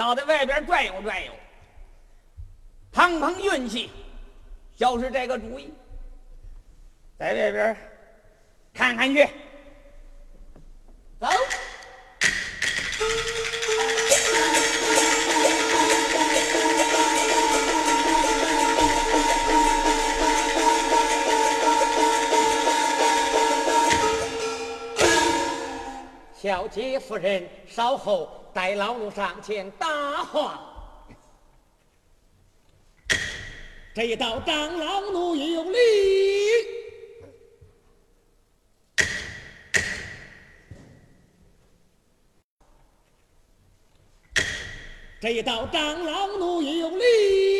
到在外边转悠转悠，碰碰运气，就是这个主意。在外边看看去，走。小姐夫人，稍后待老奴上前搭话。这一道张老奴有力。这一道张老奴有力。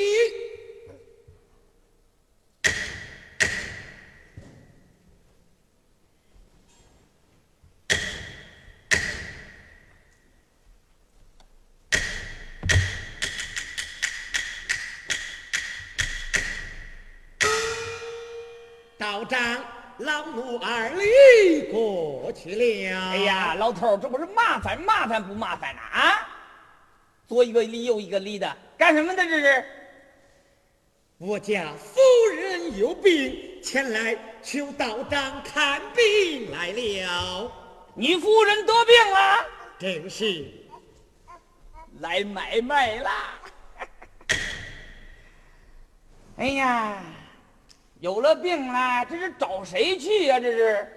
老头这不是麻烦麻烦不麻烦呐？啊，左一个里右一个里的，干什么的这是？我家夫人有病，前来求道长看病来了。你夫人得病了？正是，来买卖啦。哎呀！有了病了，这是找谁去呀？这是，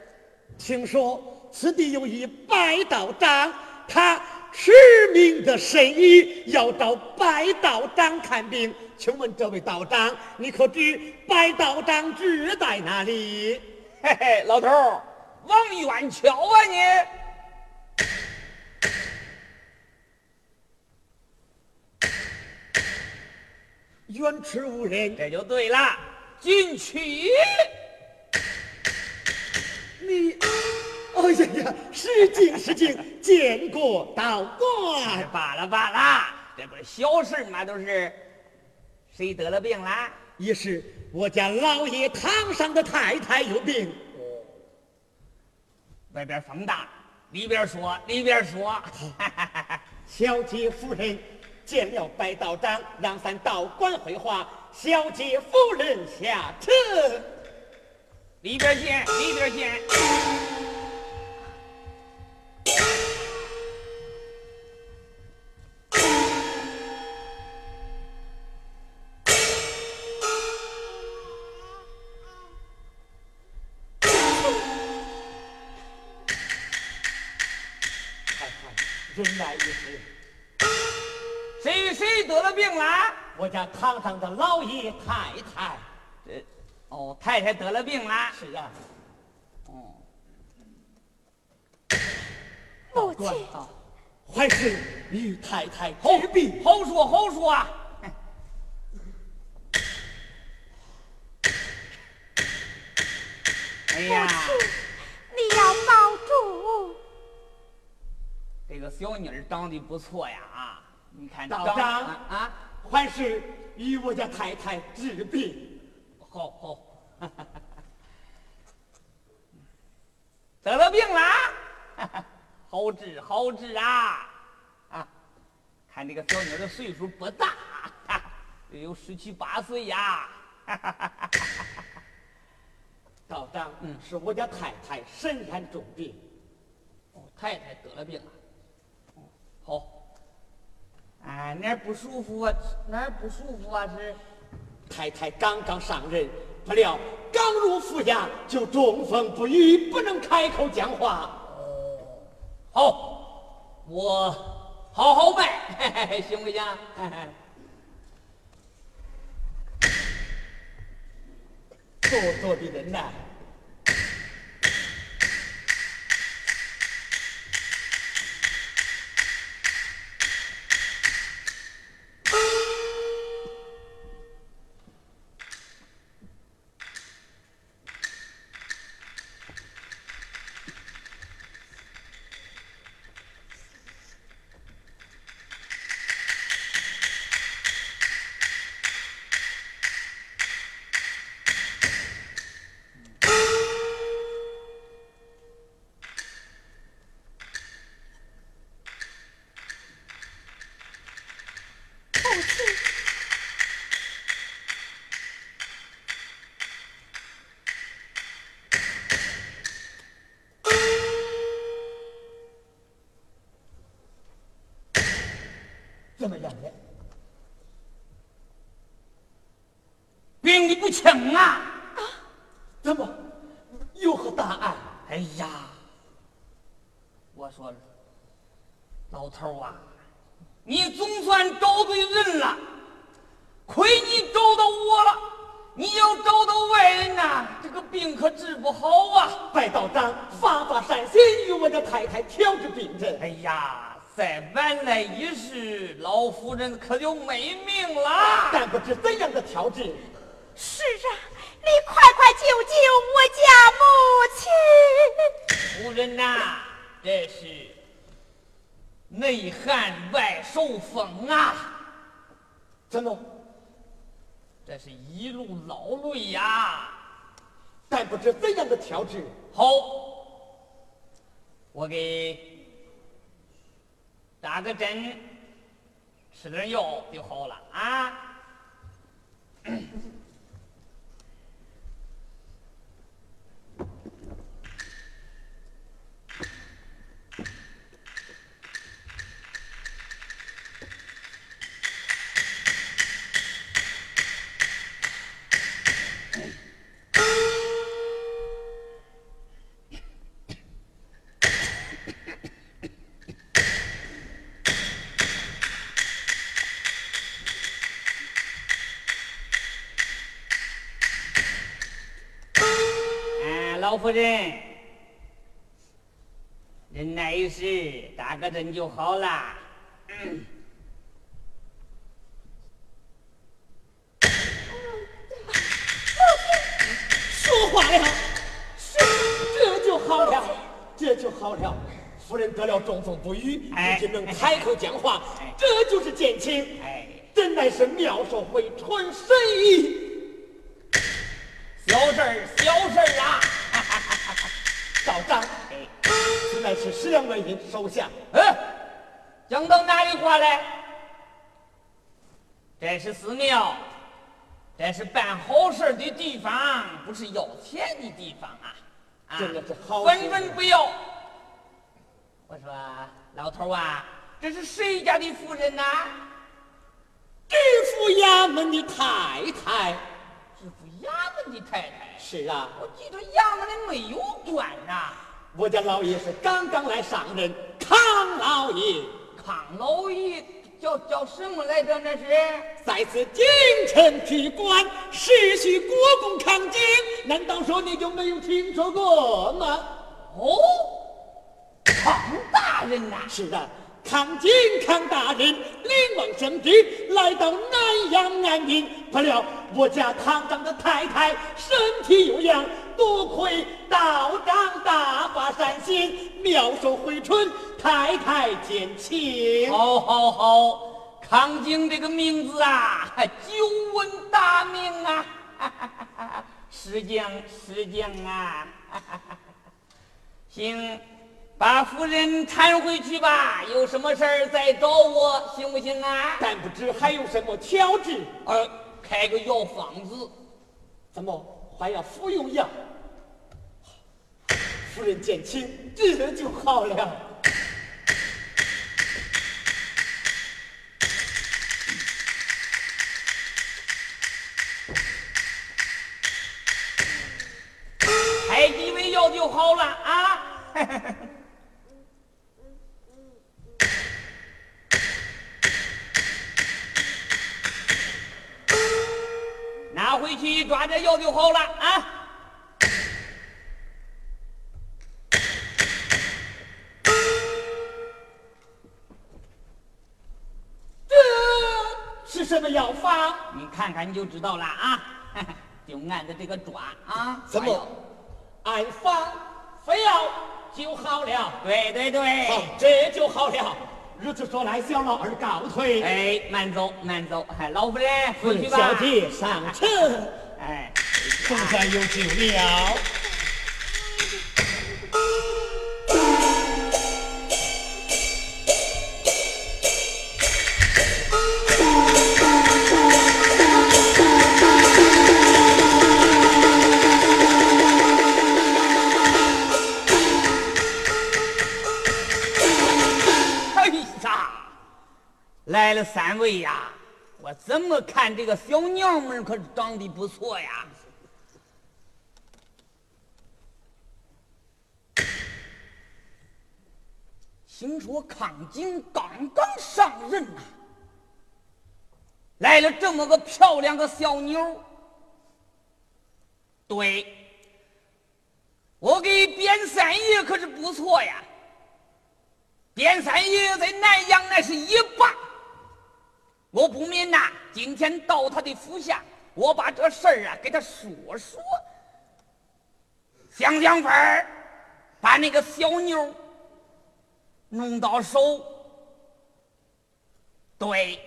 听说此地有一白道长，他驰名的神医，要找白道长看病。请问这位道长，你可知白道长住在哪里？嘿嘿，老头儿，往远瞧啊你！远池无人，这就对了。进去，你，哎呀呀，失敬失敬，见过道观。罢了罢了，这不是小事嘛，都是。谁得了病了？也是我家老爷堂上的太太有病。外边风大，里边说，里边说。小姐夫人见了白道长，让咱道观回话。小姐夫人下车，里边见，里边见。家堂上的老爷太太，这哦，太太得了病了。是啊，哦，母亲，还是与太太好病。好说好说啊！哎呀，你要保住。这个小妮儿长得不错呀啊！你看，道长啊。还是与我家太太治病，好好，得了病了，好治好治啊啊！看这个小妞的岁数不大，有十七八岁呀。道长，嗯，是我家太太身染重病，哦，太太得了病了，好。哎，哪儿不舒服啊？哪儿不舒服啊？是太太刚刚上任，不料刚入府衙就中风不愈，不能开口讲话。哦，好，我好好拜，行不行？做作的人呐！不知怎样的调治。好，我给打个针，吃点药就好了啊。夫人，忍耐一时，打个针就好了。嗯。说话了，是，这就好了，这就好了。夫人得了中风不语，如今能开口讲话，这就是见情。哎，真乃是妙手回春，神医。小事儿，小事儿啊！道长，此乃是十两白银，收下。嗯，讲到哪里话来？这是寺庙，这是办好事的地方，不是要钱的地方啊！啊，真的是好，分文不要。我说老头啊，这是谁家的夫人呐？知府衙门的太太。衙门的太太。是啊，我记得衙门里没有官呐。我家老爷是刚刚来上任，康老爷。康老爷叫叫什么来着？那是在此京城提官，世袭国公康景。难道说你就没有听说过吗？哦，康大人呐。是的。康景康大人领望圣旨，来到南阳安营。不料我家堂长的太太身体有恙，多亏道长大发善心，妙手回春，太太减轻。好，好，好！康景这个名字啊，久闻大名啊！是将是将啊！行。把夫人搀回去吧，有什么事儿再找我，行不行啊？但不知还有什么调治？呃，开个药方子。怎么还要服用药？夫人见轻，这就好了。开几味药就好了啊！拿回去抓点药就好了啊！这是什么药方？你看看你就知道了啊！就按着这个抓啊！怎么？按方非要就好了？对对对，好，这就好了。如此说来，小老儿告退。哎，慢走，慢走。哎，老夫人，回去吧。小弟上车。哎，总算有救了。来了三位呀，我怎么看这个小娘们可是长得不错呀？听说康景刚刚上任呐，来了这么个漂亮个小妞。对，我给边三爷可是不错呀。边三爷在南阳那是一霸，我不免呐，今天到他的府下，我把这事儿啊给他说说，想想法儿，把那个小妞。弄到手，对，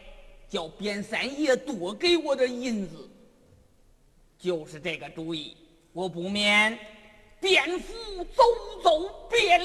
叫边三爷多给我点银子，就是这个主意。我不免便府走走别了。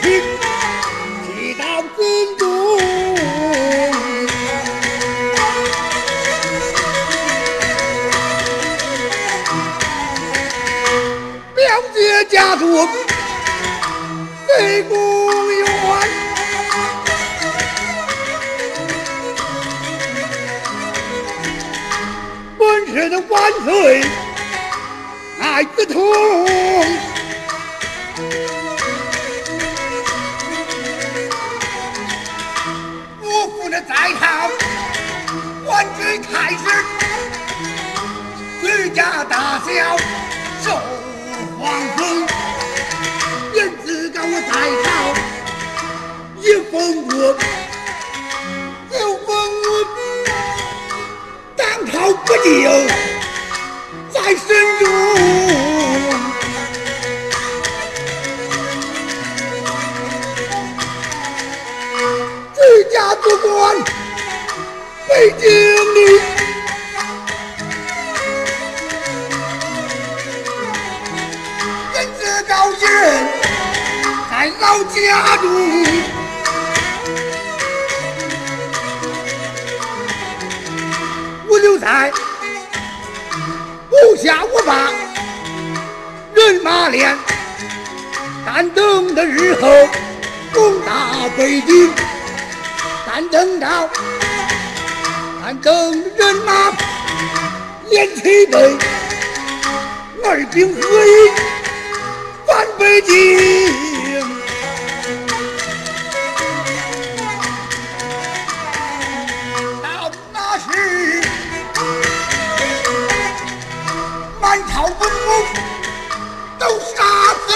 齐齐到京都，表姐家族最光荣。本万岁，爱子同。为太师，吕家大小受皇恩，燕子高我带上一封我一封我当朝不久在身中。举家做官被丢。人子高兴，在老家住。我留在无下无霸人马连，但等的日后攻打北京，但等到等人马连齐备，二兵合一返北京。到那时，满朝文武都杀死。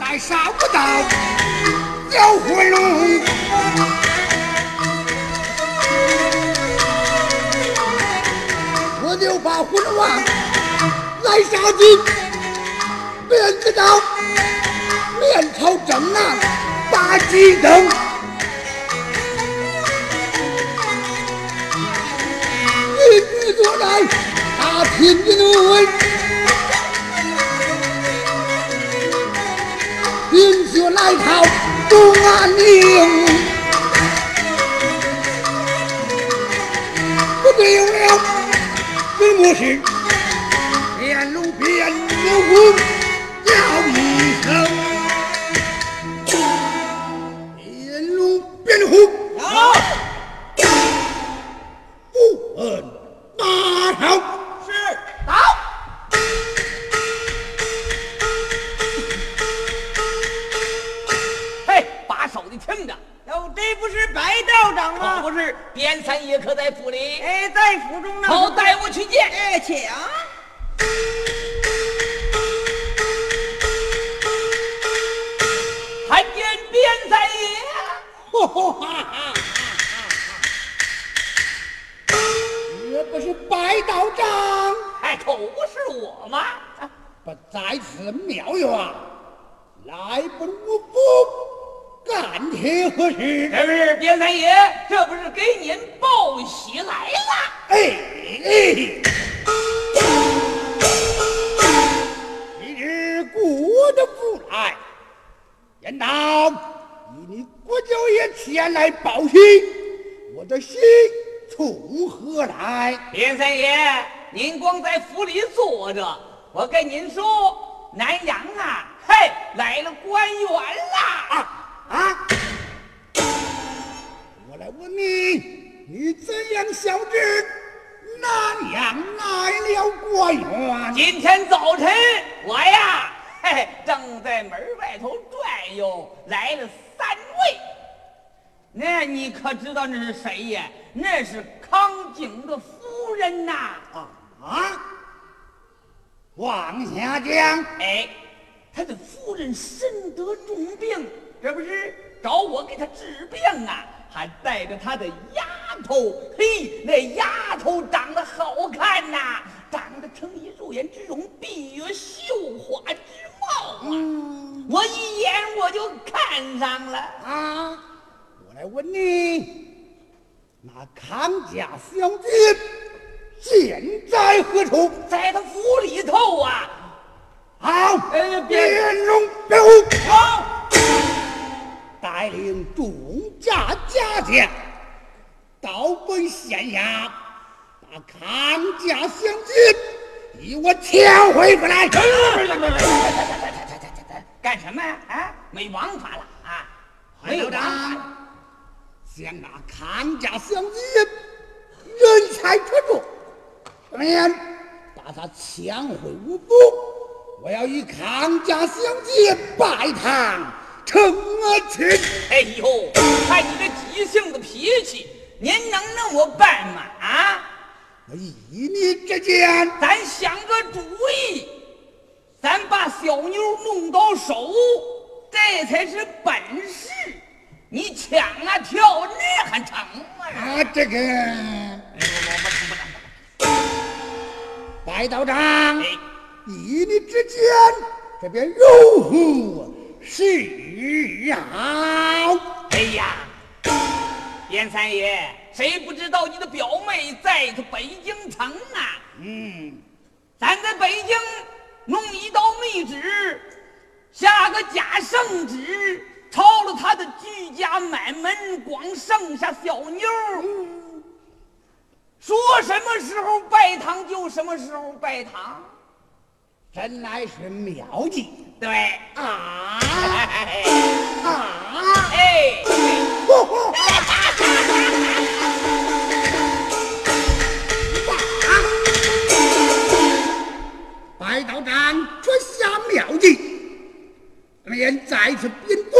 再杀不到小火龙。我就把昏王来杀尽，便知道面朝正南把鸡灯。一举坐在大厅之内，冰雪来逃东安宁。不对有了，什么事？变龙怎样晓知南阳来了官员？今天早晨我呀，嘿嘿，正在门外头转悠，来了三位。那你可知道那是谁呀？那是康景的夫人呐！啊啊！往下讲，哎，他的夫人身得重病，这不是找我给他治病啊？还带着他的丫头，嘿，那丫头长得好看呐、长得成一入眼之容，闭月羞花之貌啊！我一眼我就看上了。啊！我来问你，那康家小姐现在何处？在他府里头啊，好，呃别变龙变虎，好，带领众家家将到本县衙，把康家小姐与我抢回过来。干什么呀？啊，没王法了啊！没有有王法了。长，将那康家小姐人才出众，怎么样？把她抢回我府，我要与康家小姐拜堂成啊亲。哎呦，看你这急性子脾气，您能让我办吗？啊，我依你之见，咱想个主意，咱把小妞弄到手，这才是本事。你抢啊跳那还成吗？啊，这个白道长，哎，依你之间，这便如何是啊。哎呀，严三爷，谁不知道你的表妹在这北京城啊？嗯，咱在北京弄一道密旨，下个假圣旨，抄了他的居家满门，光剩下小妞儿。说什么时候拜堂就什么时候拜堂，真乃是妙计。对，啊。哎。啊！哎，白道长传下妙计，便再次编组，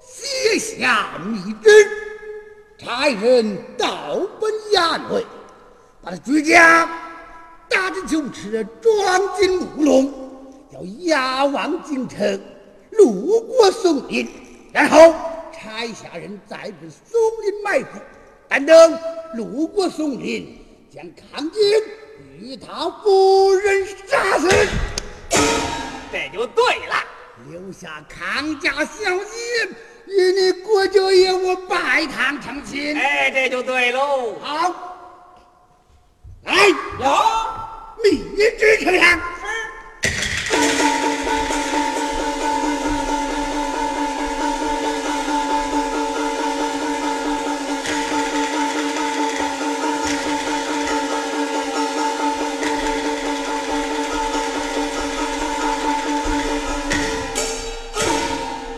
写下密旨，差人到本衙内，把他居家打着酒池，装进木笼，要押往京城，路过松林，然后差下人再至松林埋伏，但等路过松林，将康金与他夫人杀死，这就对了。留下康家小姐与你郭舅爷我拜堂成亲。哎，这就对喽。好，来，有。密旨呈上。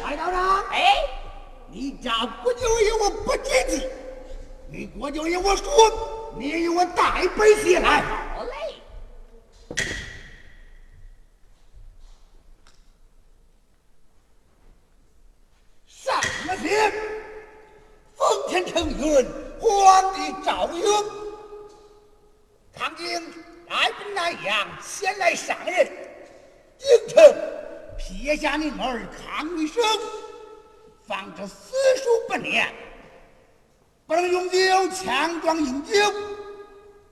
白道长，哎，你家国舅爷我不接济，你国舅爷我说，你与我带本写来。好嘞。上了天，奉天承运，皇帝诏曰，康景来奔南阳，先来上任。京城撇下您儿康一生，放着私塾不念，不能永久强壮饮酒，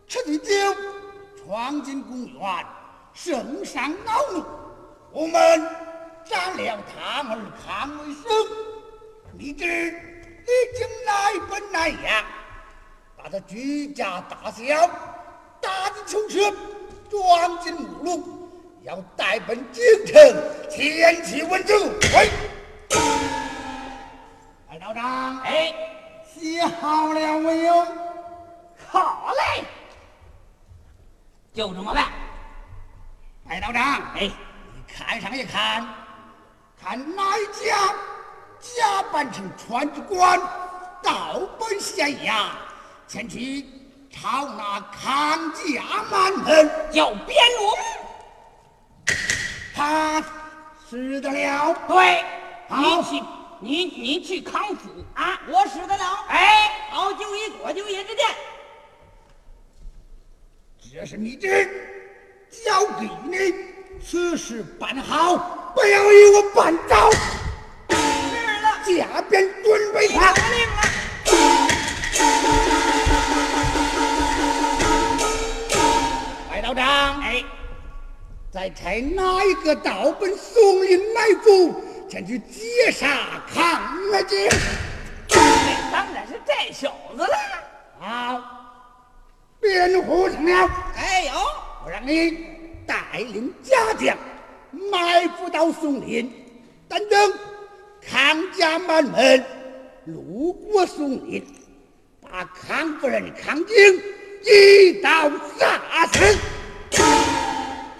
吃醉酒，闯进公园，圣上恼怒，我们斩了堂儿康为生。密旨已经来奔南阳，把他举家大小打进囚车，装进木笼，要带奔京城前去问罪。白道长，哎，写好了没有？好嘞，就这么办。白道长，哎，你看上一看，看哪一家假扮成川之官，倒奔县衙前去朝那康家满门，要边龙。他死得了。对，好你，你你去康府啊。我使得了。哎，好，就以国舅爷之见。这是你的，交给你，此事办好，不要与我办了，下边准备他。得令了。白道长，哎，再差哪一个道本松林埋伏，前去劫杀康乐景？这当然是这小子了。好，辩护成了。哎呦，我让你带领家将埋伏到松林，但等康家满门路过松林，把康夫人康景一刀杀死。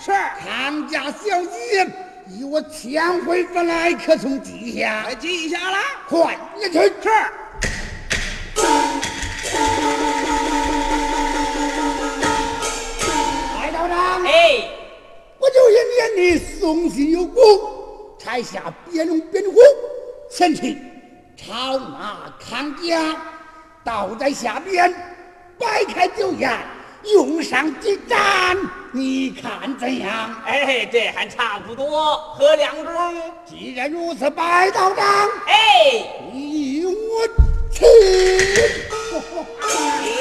是康家小姐与我千回返来，可从地下我？记下了。快点去！吃。白道长。哎，我就因念你送信有功，差下边龙边虎前去抄拿康家，倒在下边，摆开酒宴，用上几盏，你看怎样？哎，这还差不多，喝两盅。既然如此，白道长，哎，你与我去。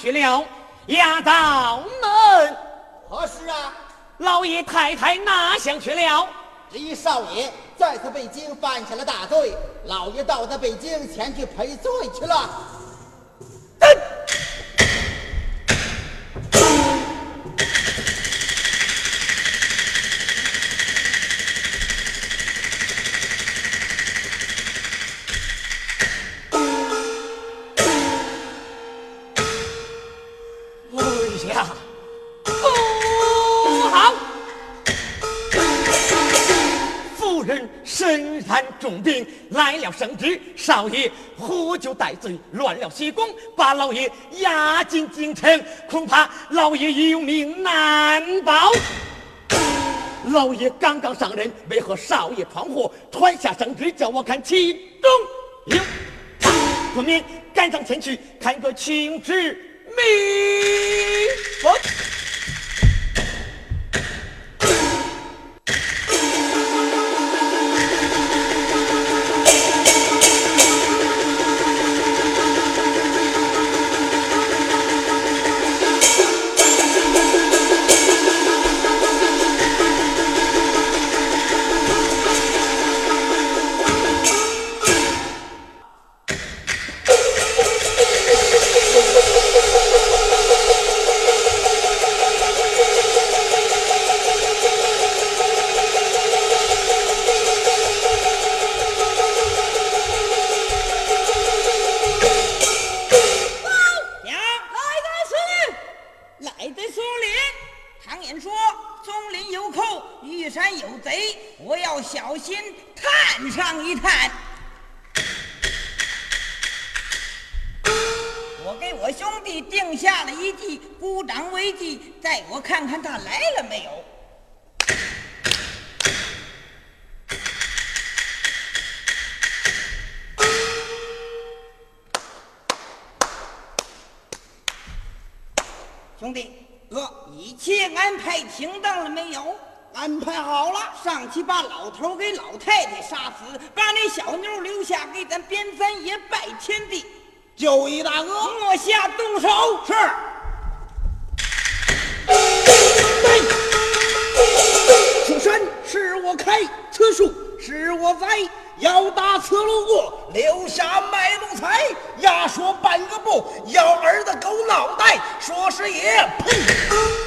去了，压到门。何事啊？老爷太太哪想去了？这一少爷在此北京犯下了大罪，老爷到他北京前去赔罪去了。了圣旨，少爷喝酒带醉，乱了西宫，把老爷押进京城，恐怕老爷有命难保。老爷刚刚上任，为何少爷闯祸，传下圣旨叫我看其中有不免，赶上前去看个清之明白。兄弟，哥，一切安排停当了没有？安排好了，上去把老头给老太太杀死，把那小妞留下给咱边三爷拜天地。就义大哥，莫下动手。是。此山是我开，此树是我栽，要打此路过，留下卖路财。压说半个不，咬儿子狗脑袋，说是也呸！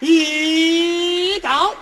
一刀。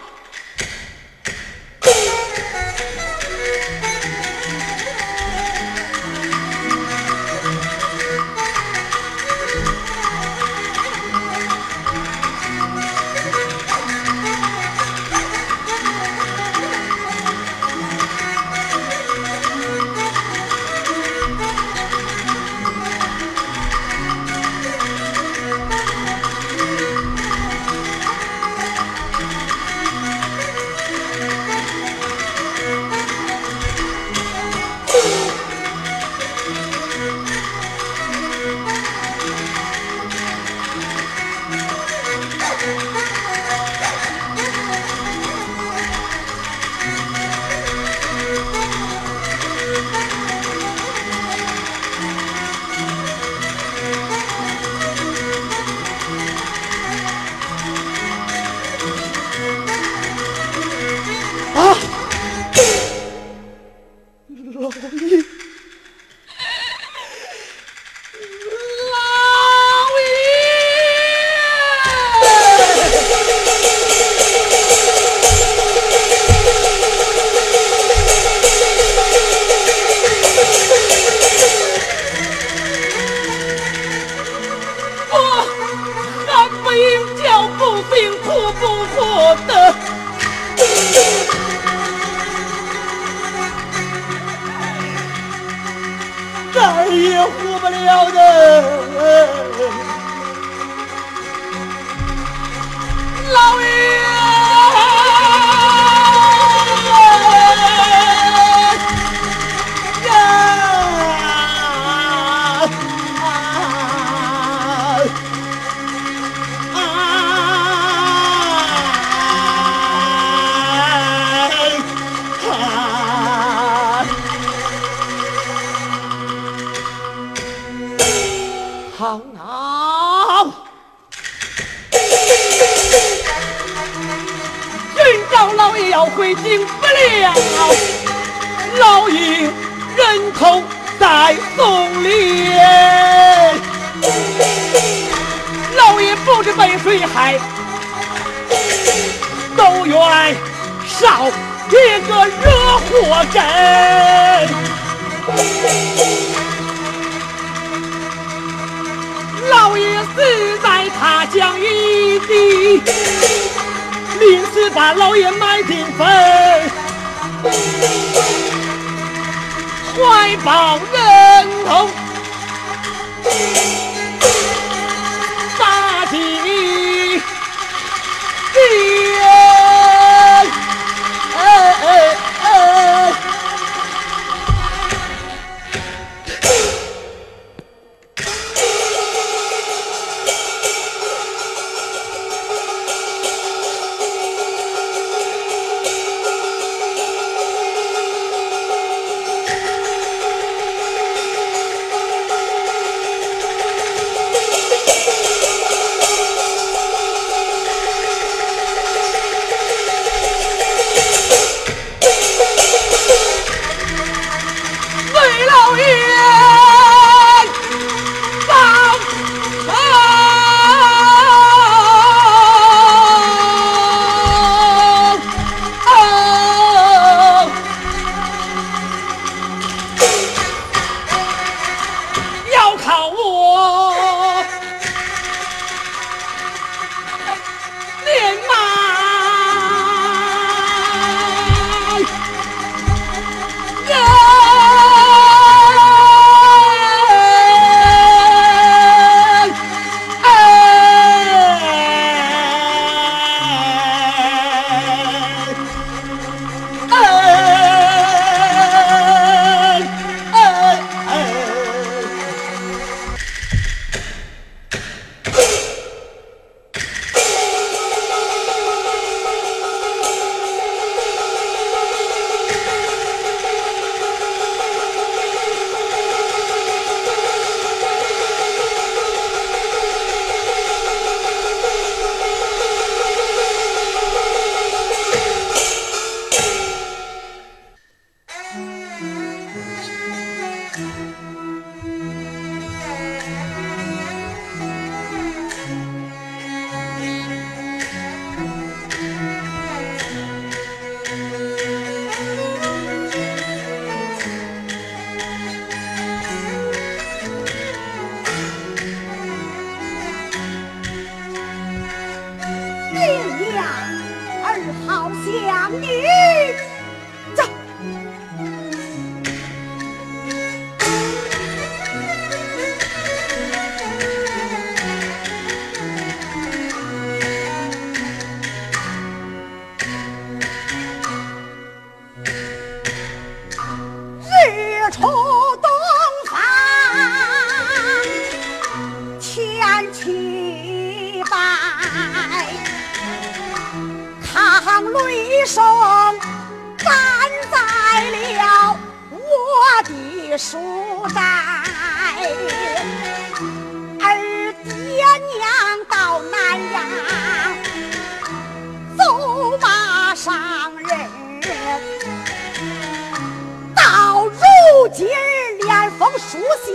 如今连封书信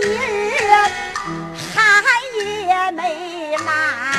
还也没来。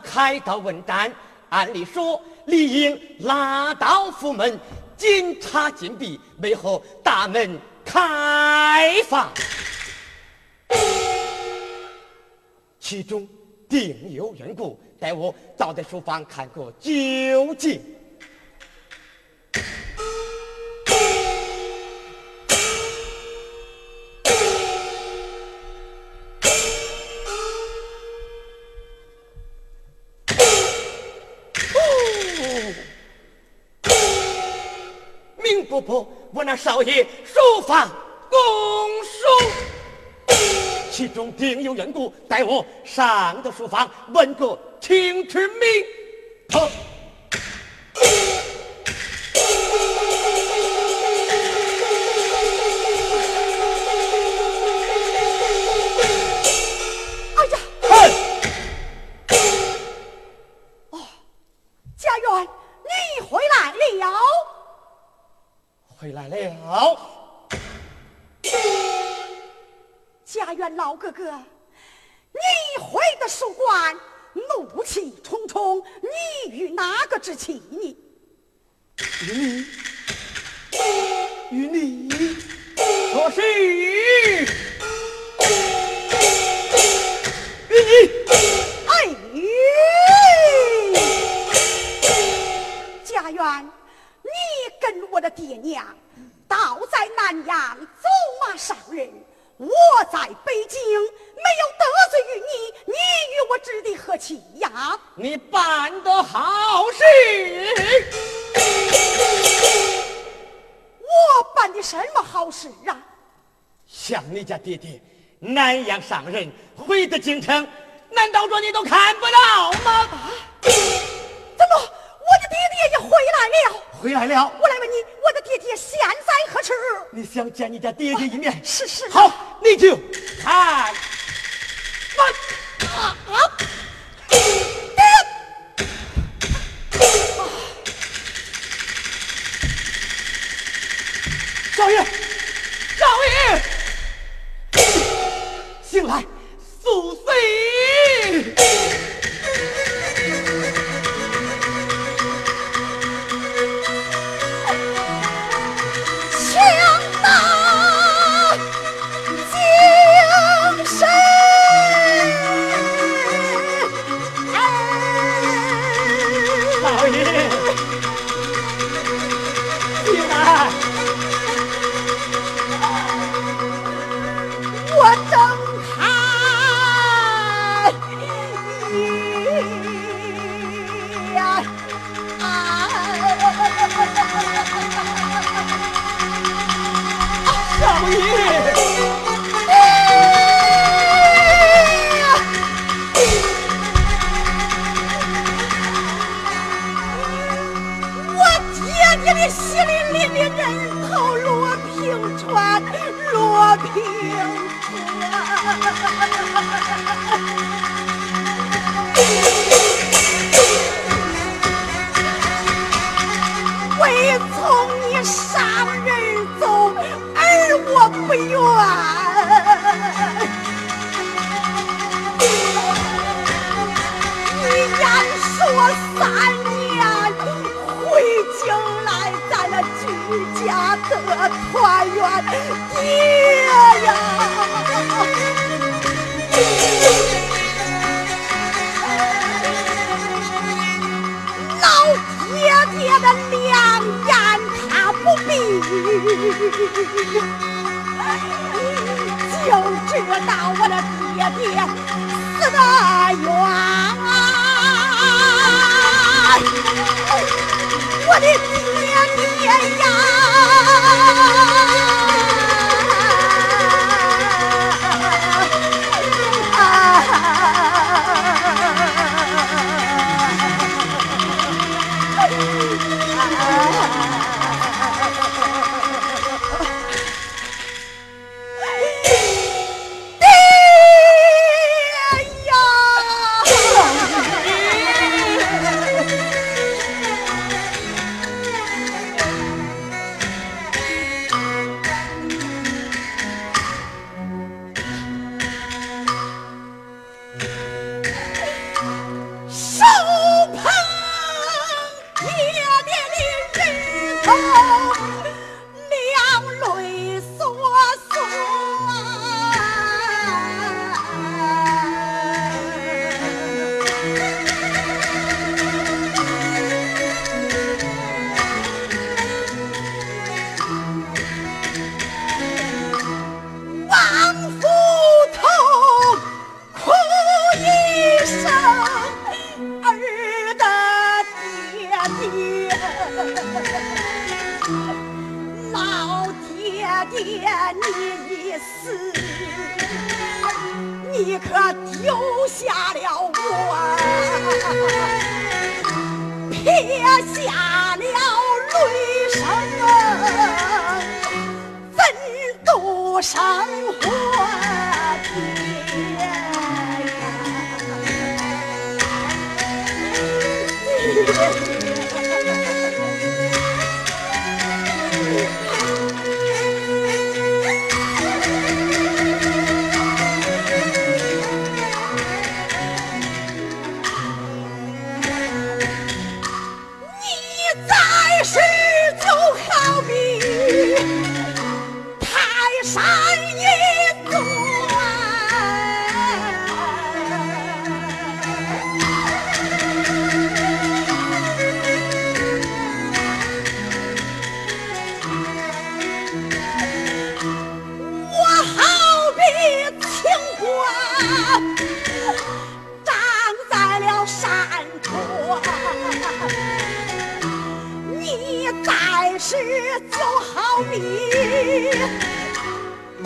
开刀问斩，按理说理应拉到府门，检查禁闭，为何大门开放？其中定有缘故，待我早在书房看个究竟。少爷书房供书，其中定有缘故，待我上到书房问个清楚明白。哥哥，你回的书馆，怒气冲冲，你与哪个置气呢？与你，与你，说是与你。哎，家园，你跟我的爹娘倒在南阳走马上任，我在北京没有得罪于你，你与我指的何气呀？你办的好事，我办的什么好事啊？像你家爹爹南阳上任，回的京城，难道说你都看不到吗？啊怎么我的爹爹也回来了？回来了，我来问你，我的爹爹现在何处？你想见你家爹爹一面？是是啊好，你就看。啊啊！我的爹爹呀！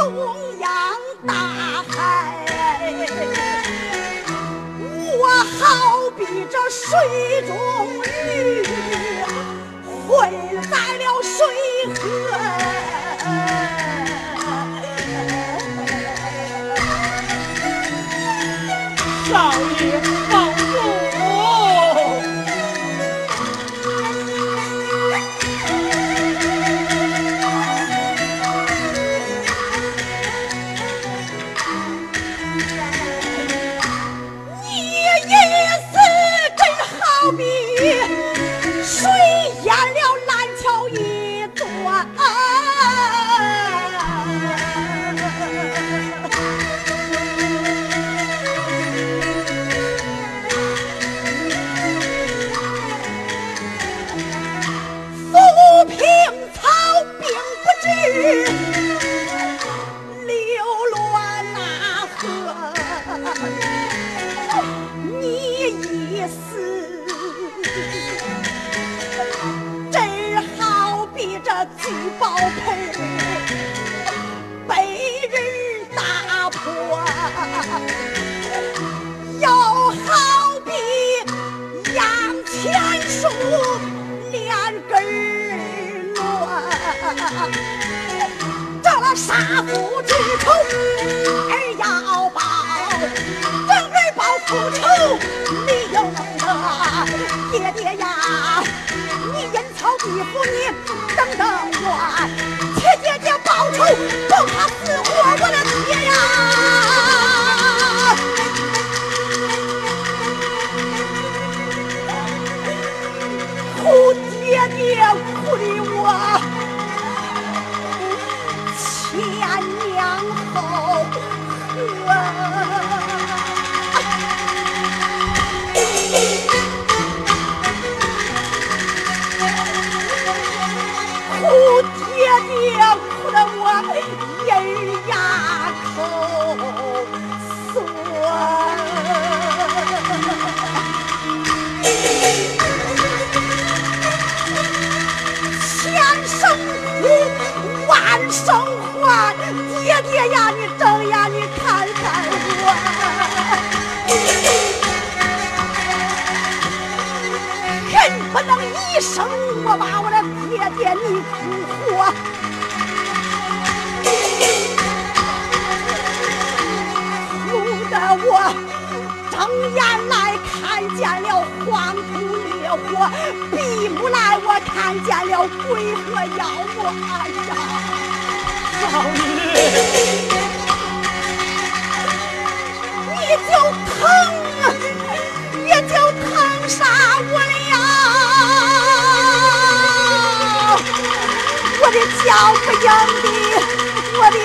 中央大海，我好比这水中鱼，混在了水河。杀父之仇儿要报，正儿报父仇你有能得。爹爹呀，你阴曹地府你等等我，替爹爹报仇，你哭活。哭得我睁眼来看见了黄土烈火，闭目来我看见了鬼和妖魔。哎呀，少女，你就疼，叫不应的，我的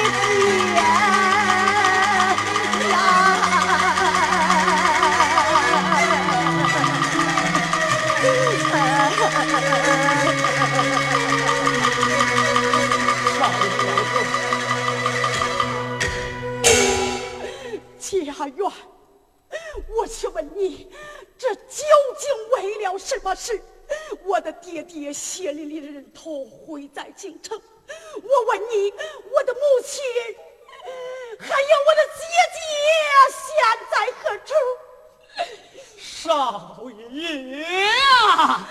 爹家园，我请问你，这究竟为了什么事？我的爹爹血淋淋的人头毁在京城。我问你，我的母亲，还有我的姐姐，现在何处？少爷啊！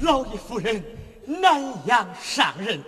老爷夫人南阳上任，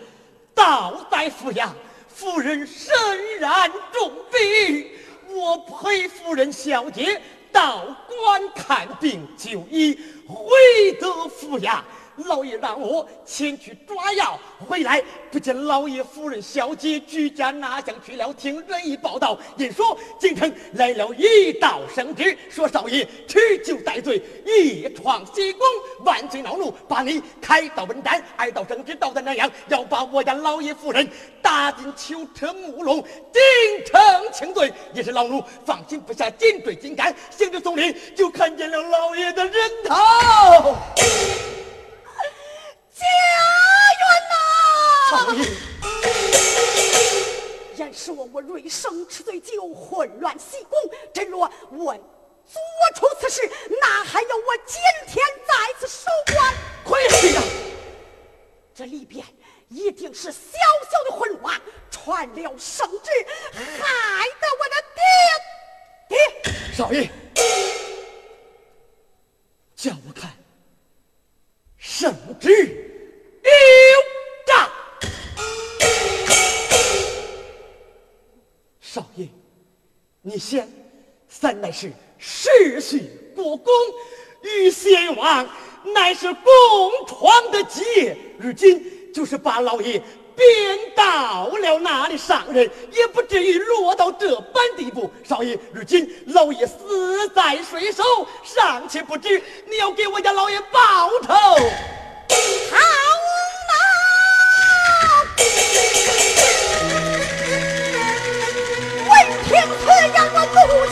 倒在阜阳，夫人身染重病，我陪夫人小姐到官看病就医，回德府衙。老爷让我前去抓药，回来不见老爷夫人小姐居家哪乡去了？听人一报道，因说京城来了一道圣旨，说少爷持酒戴罪，夜闯西宫，万岁恼怒，把你开刀问斩。二道圣旨到在南阳，要把我家老爷夫人打进囚车木笼，京城请罪。也是老奴放心不下，紧追紧赶，行至松林，就看见了老爷的人头。家园呐！少爷。言说我瑞生吃醉酒，混乱西宫。真若我做出此事，那还有我今天在此守关？这里边一定是小小的混乱，传了圣旨，害得我的爹爹。少爷，叫我看圣旨有诈。少爷，你先，三乃是世袭国公，与先王乃是共创的基业，如今就是把老爷贬到了那里上任，也不至于落到这般地步。少爷，如今老爷死在水手，尚且不知，你要给我家老爷报仇。Oh,